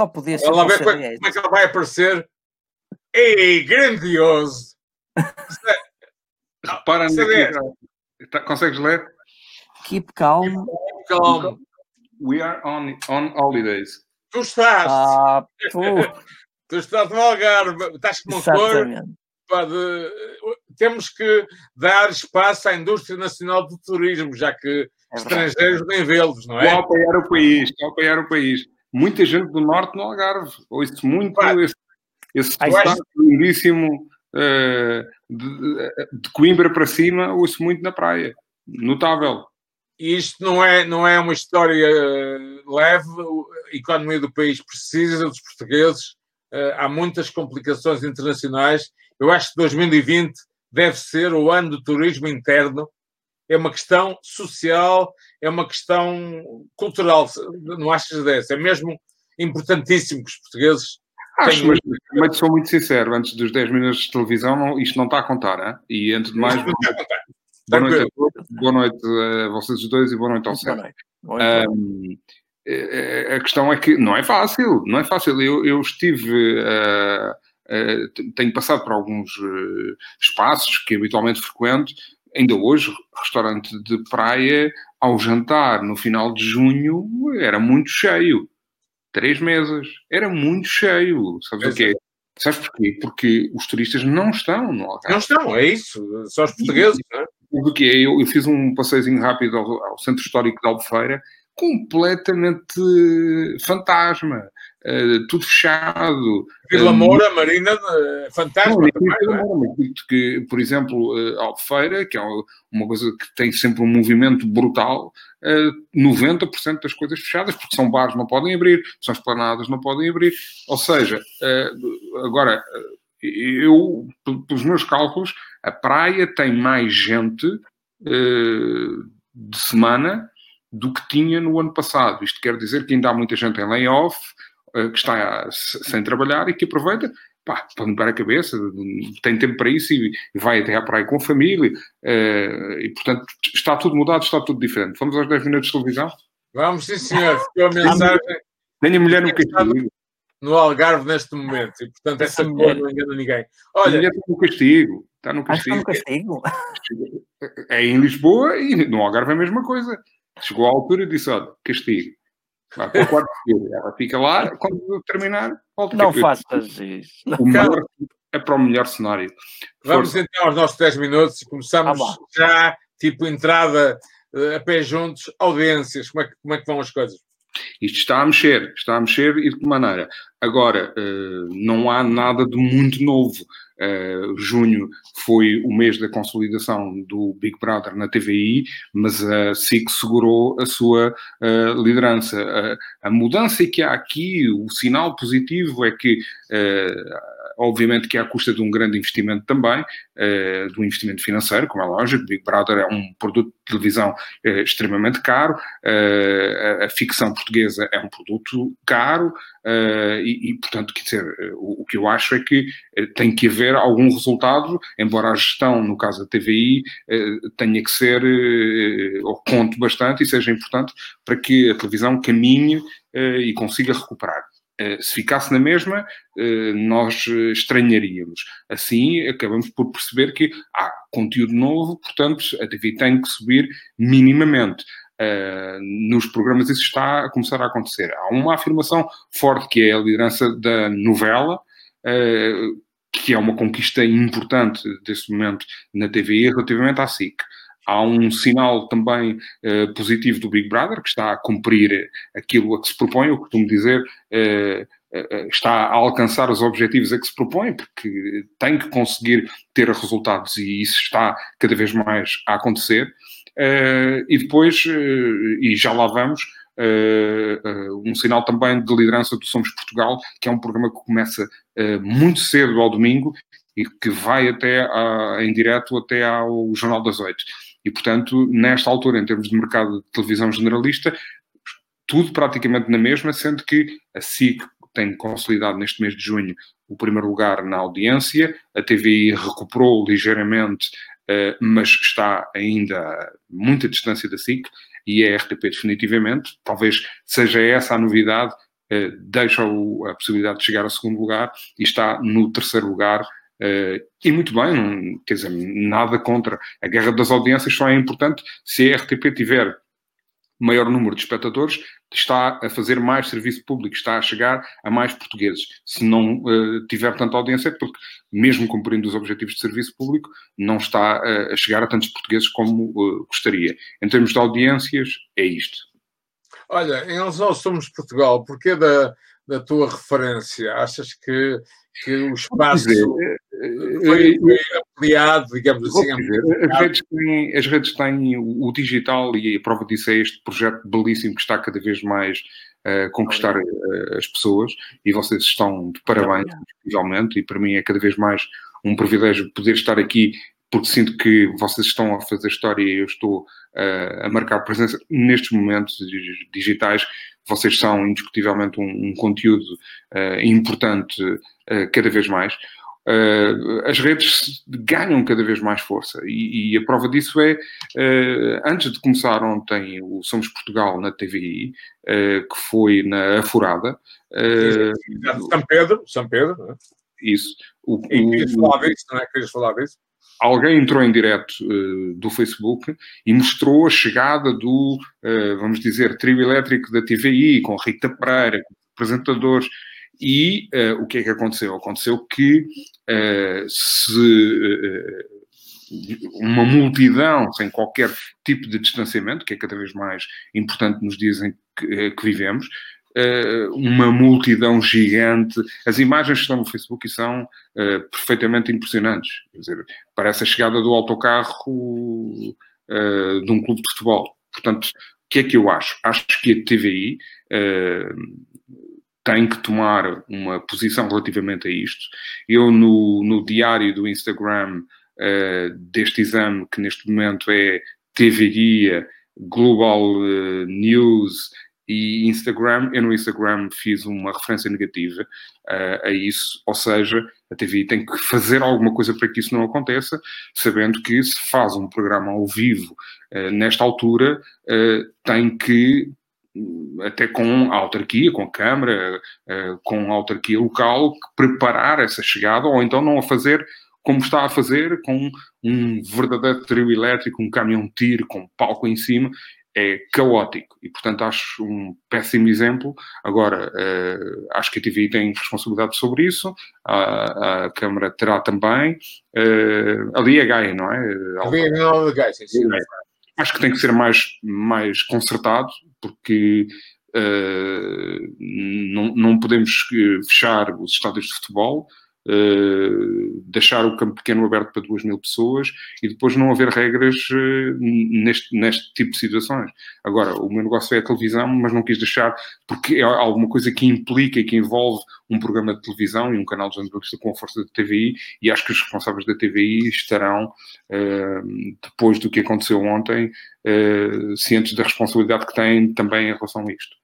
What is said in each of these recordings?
só podia ser. Ela vê como, é, como é que ela vai aparecer. Ei, grandioso! Repara. Tá, consegues ler? Keep calm. Keep calm. We are on, on holidays. Tu estás. Ah, tu. tu estás no Algarve. Estás com uma cor. Pode, temos que dar espaço à indústria nacional do turismo, já que é estrangeiros nem vê-los, não é? Vou apoiar o país, vou apoiar o país. Muita gente do norte no Algarve. Ouço muito Pá. esse, esse sotaque lindíssimo uh, de, de Coimbra para cima, ouço muito na praia. Notável. E isto não é, não é uma história leve, a economia do país precisa dos portugueses, uh, há muitas complicações internacionais. Eu acho que 2020 deve ser o ano do turismo interno, é uma questão social, é uma questão cultural, não achas dessa? É mesmo importantíssimo que os portugueses. Acho, mas, mas sou muito sincero, antes dos 10 minutos de televisão, não, isto não está a contar, hein? e antes de mais. Boa noite, a todos, boa noite a vocês dois e boa noite ao Sérgio. Um, a questão é que não é fácil, não é fácil. Eu, eu estive. Uh, uh, tenho passado por alguns uh, espaços que habitualmente frequento ainda hoje, restaurante de praia, ao jantar no final de junho, era muito cheio. Três mesas. Era muito cheio. Sabes o quê? Sabes porquê? Porque os turistas não estão no Algarve. Não estão, é isso. Só os portugueses, não é? Do que eu, eu fiz um passeiozinho rápido ao, ao Centro Histórico de Albufeira, completamente fantasma. Uh, tudo fechado. Vila Moura, uh, Marina, uh, fantasma. Não, que, por exemplo, uh, Albufeira, que é uma coisa que tem sempre um movimento brutal, uh, 90% das coisas fechadas, porque são bares não podem abrir, são esplanadas não podem abrir. Ou seja, agora, eu, pelos meus cálculos, a praia tem mais gente de semana do que tinha no ano passado. Isto quer dizer que ainda há muita gente em layoff, eh, que está sem trabalhar e que aproveita pá, para limpar a cabeça, tem tempo para isso e vai até à praia com a família. Eh, e, portanto, está tudo mudado, está tudo diferente. Vamos aos 10 minutos de televisão? Vamos, sim, senhor. Ficou a mensagem. Tenho a mulher no castigo. No Algarve neste momento. E, portanto, essa cor não engana ninguém. Olha, a mulher está no castigo. Está no castigo. Está no castigo. É em Lisboa e no Algarve é a mesma coisa. Chegou à altura e disse: olha, castigo. Vai para o quarto seguro. Ela fica lá, quando terminar, volta Não faças isso. O melhor, é para o melhor cenário. Vamos For... então aos nossos 10 minutos e começamos ah, já, tipo, entrada uh, a pé juntos, audiências. Como é, que, como é que vão as coisas? Isto está a mexer, está a mexer e de que maneira? Agora, uh, não há nada de muito novo. Uh, junho foi o mês da consolidação do Big Brother na TVI, mas a SIC segurou a sua uh, liderança. Uh, a mudança que há aqui, o sinal positivo é que obviamente que é à custa de um grande investimento também, uh, de um investimento financeiro, como é lógico, Big Brother é um produto de televisão uh, extremamente caro, uh, a, a, ficção portuguesa é um produto caro, e, e, portanto, quer dizer, o, o, que eu acho é que tem que haver algum resultado, embora a gestão, no caso da TVI, tenha que ser, ou conte bastante e seja importante para que a televisão caminhe e consiga recuperar. Eh, se ficasse na mesma, eh, nós eh, estranharíamos. Assim, acabamos por perceber que há conteúdo novo, portanto, a TV tem que subir minimamente. nos programas isso está a começar a acontecer. Há uma afirmação forte que é a liderança da novela, que é uma conquista importante desse momento na TVI relativamente à SIC. Há um sinal também uh, positivo do Big Brother, que está a cumprir aquilo a que se propõe, eu costumo dizer, uh, está a alcançar os objetivos a que se propõe, porque tem que conseguir ter resultados e isso está cada vez mais a acontecer. e depois, e já lá vamos, um sinal também de liderança do Somos Portugal, que é um programa que começa muito cedo ao domingo e que vai até a, em direto até ao Jornal das Oito. E, portanto, nesta altura, em termos de mercado de televisão generalista, tudo praticamente na mesma, sendo que a SIC tem consolidado neste mês de junho o primeiro lugar na audiência, a TVI recuperou ligeiramente, eh, mas está ainda a muita distância da SIC, e a RTP definitivamente, talvez seja essa a novidade, deixa a possibilidade de chegar ao segundo lugar e está no terceiro lugar. E muito bem, não, quer dizer, nada contra. A guerra das audiências só é importante se a RTP tiver maior número de espectadores, está a fazer mais serviço público, está a chegar a mais portugueses. Se não uh, tiver tanta audiência, é porque, mesmo cumprindo os objetivos de serviço público, não está uh, a chegar a tantos portugueses como uh, gostaria. Em termos de audiências, é isto. Olha, em relação ao Somos Portugal, porquê da, da tua referência? Achas que, que o espaço dizer, foi, foi ampliado, digamos assim? As, redes têm, as redes têm o digital e a prova disso é este projeto belíssimo que está cada vez mais a conquistar uh, as pessoas e vocês estão de parabéns, realmente, e para mim é cada vez mais um privilégio poder estar aqui porque sinto que vocês estão a fazer história e eu estou uh, a marcar presença nestes momentos digitais. Vocês são indiscutivelmente um, um conteúdo uh, importante uh, cada vez mais. As redes ganham cada vez mais força e, e a prova disso é, antes de começar ontem o Somos Portugal na TVI, que foi na Afurada. São Pedro, São Pedro. Né? Isso. O, e querias falar disso, não é? Querias falar disso? alguém entrou em direto uh, do Facebook e mostrou a chegada do, uh, vamos dizer, trio elétrico da TVI, com Rita Pereira, com apresentadores. E uh, o que é que aconteceu? Aconteceu que se uma multidão sem qualquer tipo de distanciamento, que é cada vez mais importante nos dias em que, que vivemos, uh, uma multidão gigante. As imagens que estão no Facebook são uh, perfeitamente impressionantes. Quer dizer, parece a chegada do autocarro uh, de um clube de futebol. Portanto, o que é que eu acho? Acho que a TVI tem que tomar uma posição relativamente a isto. Eu, no, no diário do Instagram deste exame, que neste momento é TV Guia, Global News e Instagram, eu no Instagram fiz uma referência negativa uh, a isso, ou seja, a TV tem que fazer alguma coisa para que isso não aconteça, sabendo que se faz um programa ao vivo uh, nesta altura, uh, tem que até com a autarquia, com a Câmara, com a autarquia local, preparar essa chegada, ou então não a fazer como está a fazer, com um verdadeiro trio elétrico, um caminhão-tiro com palco em cima, é caótico e, portanto, acho um péssimo exemplo. Agora, uh, acho que a TVI tem responsabilidade sobre isso, a, a Câmara terá também. Uh, ali é Gaia, não é? Ali é Gaia, sim, sim. Acho que tem que ser mais, mais consertado, porque uh, não, não podemos fechar os estádios de futebol. Uh, deixar o campo pequeno aberto para duas mil pessoas e depois não haver regras uh, neste, neste tipo de situações. Agora, o meu negócio é a televisão, mas não quis deixar, porque é alguma coisa que implica e que envolve um programa de televisão e um canal de jornalista com a força da TVI, e acho que os responsáveis da TVI estarão, uh, depois do que aconteceu ontem, cientes da responsabilidade que têm também em relação a isto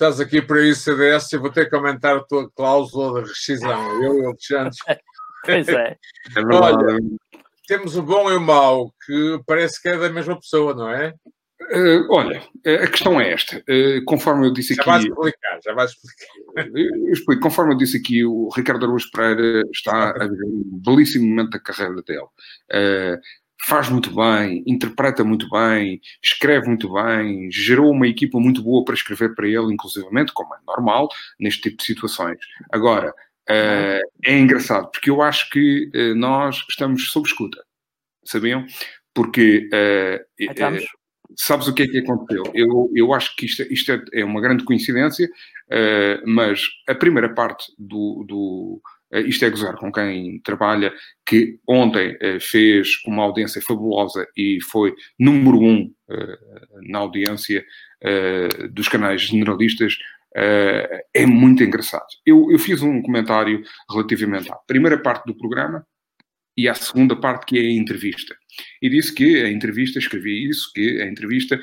estás aqui para isso, CDS, eu vou ter que aumentar a tua cláusula de rescisão. Eu e o Alexandre. Pois é. é Olha, temos o bom e o mau, que parece que é da mesma pessoa, não é? Uh, olha, a questão é esta. Uh, conforme eu disse já aqui. Vais explicar, já vais explicar. Eu explico. Conforme eu disse aqui, o Ricardo Araújo Pereira está a viver um belíssimo momento da carreira dele. Uh, faz muito bem, interpreta muito bem, escreve muito bem, gerou uma equipa muito boa para escrever para ele, inclusivamente, como é normal neste tipo de situações. Agora, uh, é engraçado, porque eu acho que uh, nós estamos sob escuta, sabiam? Porque uh, sabes o que é que aconteceu? Eu, eu acho que isto, isto é, é uma grande coincidência, mas a primeira parte do, do eh, isto é gozar com quem trabalha, que ontem eh, fez uma audiência fabulosa e foi número um eh, na audiência dos canais generalistas, é muito engraçado. Eu, eu fiz um comentário relativamente à primeira parte do programa e à segunda parte, que é a entrevista. E disse que a entrevista, escrevi isso, que a entrevista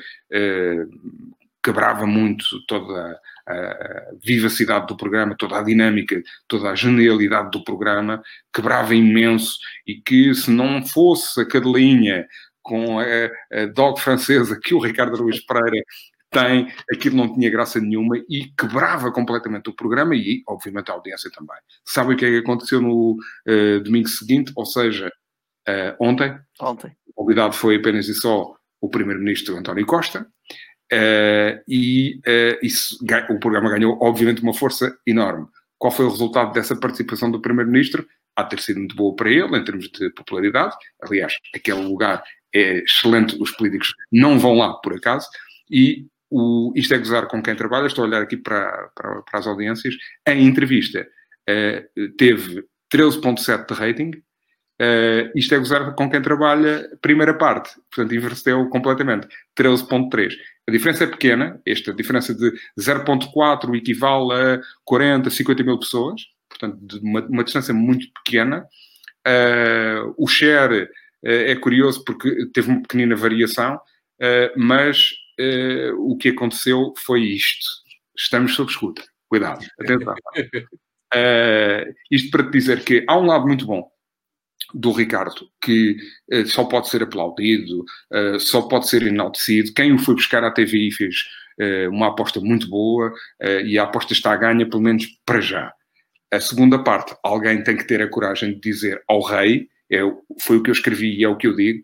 quebrava muito toda a vivacidade do programa, toda a dinâmica, toda a genialidade do programa, quebrava imenso e que se não fosse a cadelinha com a, a dog francesa que o Ricardo Luís Pereira tem, aquilo não tinha graça nenhuma e quebrava completamente o programa e, obviamente, a audiência também. Sabe o que é que aconteceu no uh, domingo seguinte, ou seja, uh, ontem? Ontem. O convidado foi apenas e só o primeiro-ministro António Costa. Uh, e isso, o programa ganhou, obviamente, uma força enorme. Qual foi o resultado dessa participação do primeiro-ministro? Há de ter sido muito boa para ele, em termos de popularidade. Aliás, aquele lugar é excelente, os políticos não vão lá por acaso. E o, isto é gozar com quem trabalha, estou a olhar aqui para, para, para as audiências. Em entrevista, uh, teve 13,7 de rating. Uh, isto é gozar com quem trabalha, primeira parte, portanto, inverteu completamente, 13,3. A diferença é pequena, esta diferença de 0,4 equivale a 40, 50 mil pessoas, portanto, de uma, uma distância muito pequena. Uh, o share uh, é curioso porque teve uma pequenina variação, mas uh, o que aconteceu foi isto. Estamos sob escuta. Cuidado, atenção. Isto para te dizer que há um lado muito bom do Ricardo, que uh, só pode ser aplaudido, uh, só pode ser enaltecido. Quem o foi buscar à TVI fez uh, uma aposta muito boa e a aposta está a ganha, pelo menos para já. A segunda parte, alguém tem que ter a coragem de dizer ao rei, é, foi o que eu escrevi e é o que eu digo,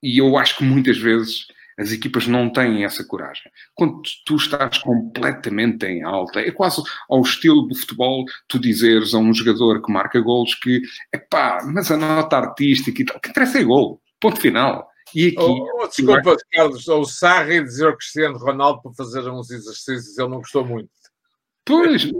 e eu acho que muitas vezes as equipas não têm essa coragem. Quando tu estás completamente em alta, é quase ao estilo do futebol, tu dizeres a um jogador que marca golos que, epá, mas a nota artística e tal, que interessa é gol, ponto final. E aqui... Oh, desculpa. Carlos, o Sarri dizer ao Cristiano Ronaldo para fazer uns exercícios, ele não gostou muito. Pois,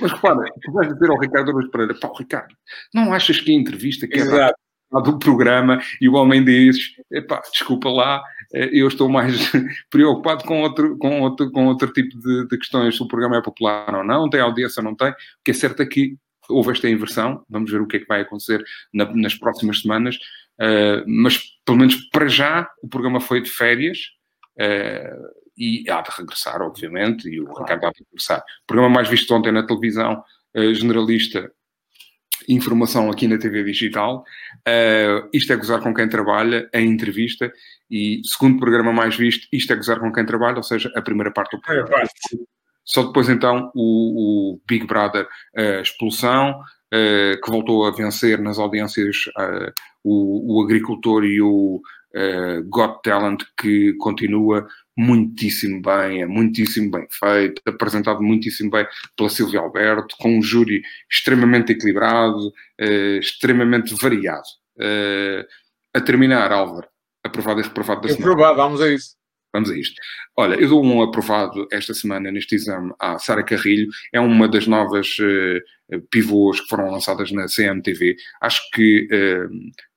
mas repara, tu vais dizer ao Ricardo Aruz Pereira, pá, Ricardo, não achas que a entrevista que Exato do programa e o homem diz: epá, desculpa lá, eu estou mais preocupado com outro, com outro, com outro tipo de, de, questões, se o programa é popular ou não, tem audiência ou não tem. O que é certo é que houve esta inversão, vamos ver o que é que vai acontecer na, nas próximas semanas, uh, mas pelo menos para já o programa foi de férias. Uh, e há de regressar, obviamente, e o Ricardo há de regressar. O programa mais visto ontem na televisão uh, generalista informação aqui na TV Digital. Uh, isto é gozar com quem trabalha, a entrevista. E segundo programa mais visto, isto é gozar com quem trabalha, ou seja, a primeira parte do programa. É, Só depois então o, o Big Brother uh, Expulsão, uh, que voltou a vencer nas audiências uh, o, o, agricultor e o Got Talent, que continua muitíssimo bem, é muitíssimo bem feito, apresentado muitíssimo bem pela Silvia Alberto, com um júri extremamente equilibrado, uh, extremamente variado. Uh, a terminar, Álvaro, aprovado e reprovado da semana. Aprovado, vamos a isso. Vamos a isto. Olha, eu dou um aprovado esta semana neste exame à Sara Carrilho. É uma das novas uh, pivôs que foram lançadas na CMTV. Acho que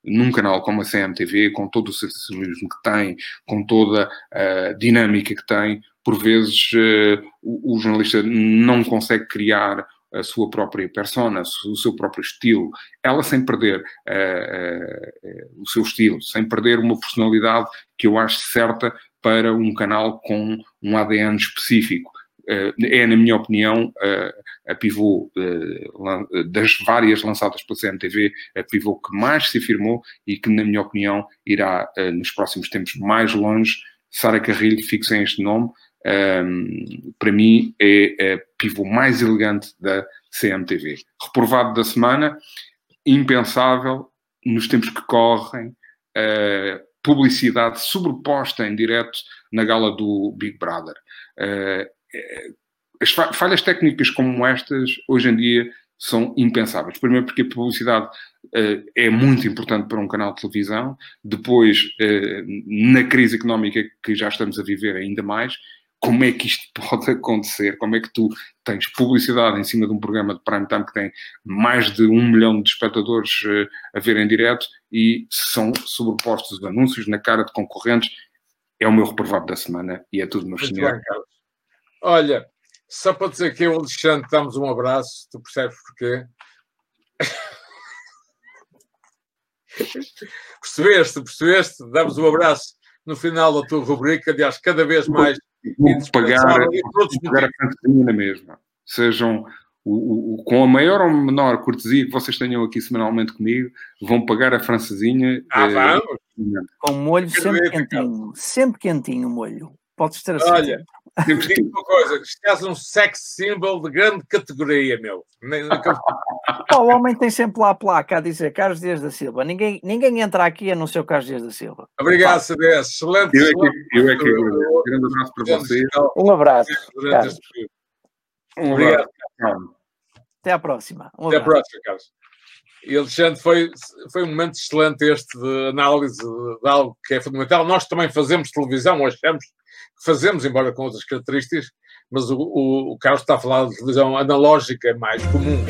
num canal como a CMTV, com todo o sensacionalismo que tem, com toda a dinâmica que tem, por vezes uh, o, o jornalista não consegue criar a sua própria persona, o seu próprio estilo, ela sem perder uh, uh, o seu estilo, sem perder uma personalidade que eu acho certa para um canal com um ADN específico. Uh, é, na minha opinião, a pivô das várias lançadas pela CMTV, a pivô que mais se afirmou e que, na minha opinião, irá nos próximos tempos mais longe. Sara Carrilho, fixem este nome, para mim é a pivô mais elegante da CMTV. Reprovado da semana, impensável nos tempos que correm, publicidade sobreposta em direto na gala do Big Brother. Uh, as falhas técnicas como estas, hoje em dia, são impensáveis. Primeiro porque a publicidade uh, é muito importante para um canal de televisão, depois, uh, na crise económica que já estamos a viver ainda mais, como é que isto pode acontecer? Como é que tu tens publicidade em cima de um programa de prime time que tem mais de um milhão de espectadores uh, a ver em direto e são sobrepostos anúncios na cara de concorrentes? É o meu reprovado da semana e é tudo, meu senhor. Olha, só para dizer que eu, Alexandre, damos um abraço, tu percebes porquê? percebeste, percebeste? Damos um abraço no final da tua rubrica, aliás, cada vez mais vão pagar, pagar a francesinha na mesma. Sejam o, o, com a maior ou menor cortesia que vocês tenham aqui semanalmente comigo, vão pagar a francesinha. Ah, eh, Com molho sempre quentinho. Sempre quentinho o molho. Podes ter a Olha, certeza. Temos digo uma coisa, estás um sex symbol de grande categoria, meu. O homem tem sempre lá a placa a dizer Carlos Dias da Silva. Ninguém, ninguém entra aqui a não ser o Carlos Dias da Silva. Obrigado, CDS. Excelente. Eu é que, eu é que agradeço. Grande abraço para vocês. Um abraço. Um Obrigado. abraço. Até à próxima. Um Até a abraço. próxima, Carlos. E Alexandre, foi, foi um momento excelente este de análise de algo que é fundamental. Nós também fazemos televisão, achamos que fazemos, embora com outras características, mas o, o, o Carlos está a falar de televisão analógica, é mais comum.